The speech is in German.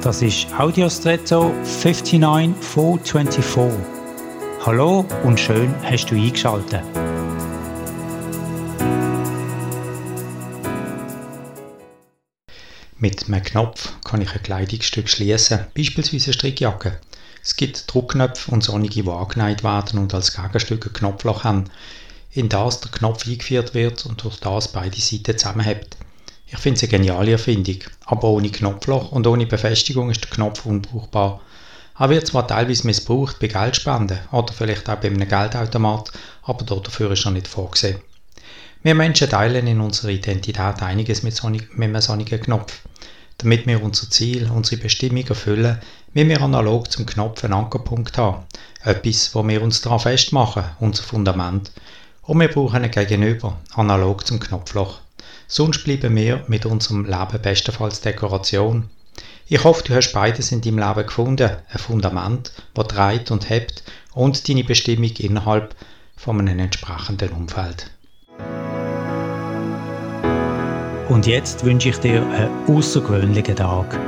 Das ist Audiostretto 59424. Hallo und schön hast du eingeschaltet. Mit einem Knopf kann ich ein Kleidungsstück schließen, beispielsweise eine Strickjacke. Es gibt Druckknöpfe und sonnige, die angeneigt werden und als Gegenstück ein Knopfloch haben, in das der Knopf eingeführt wird und durch das beide Seiten zusammenhält. Ich finde es eine geniale Erfindung, aber ohne Knopfloch und ohne Befestigung ist der Knopf unbrauchbar. Er wird zwar teilweise missbraucht bei Geldspenden oder vielleicht auch bei einem Geldautomat, aber dafür ist er nicht vorgesehen. Wir Menschen teilen in unserer Identität einiges mit, so, mit einem solchen Knopf. Damit wir unser Ziel, unsere Bestimmung erfüllen, müssen wir analog zum Knopf einen Ankerpunkt haben. Etwas, wo wir uns daran festmachen, unser Fundament. Und wir brauchen ein Gegenüber, analog zum Knopfloch. Sonst bleiben wir mit unserem Leben bestenfalls Dekoration. Ich hoffe, du hast beides in deinem Leben gefunden. Ein Fundament, das trägt und hebt und deine Bestimmung innerhalb von einem entsprechenden Umfeld. Und jetzt wünsche ich dir einen außergewöhnlichen Tag.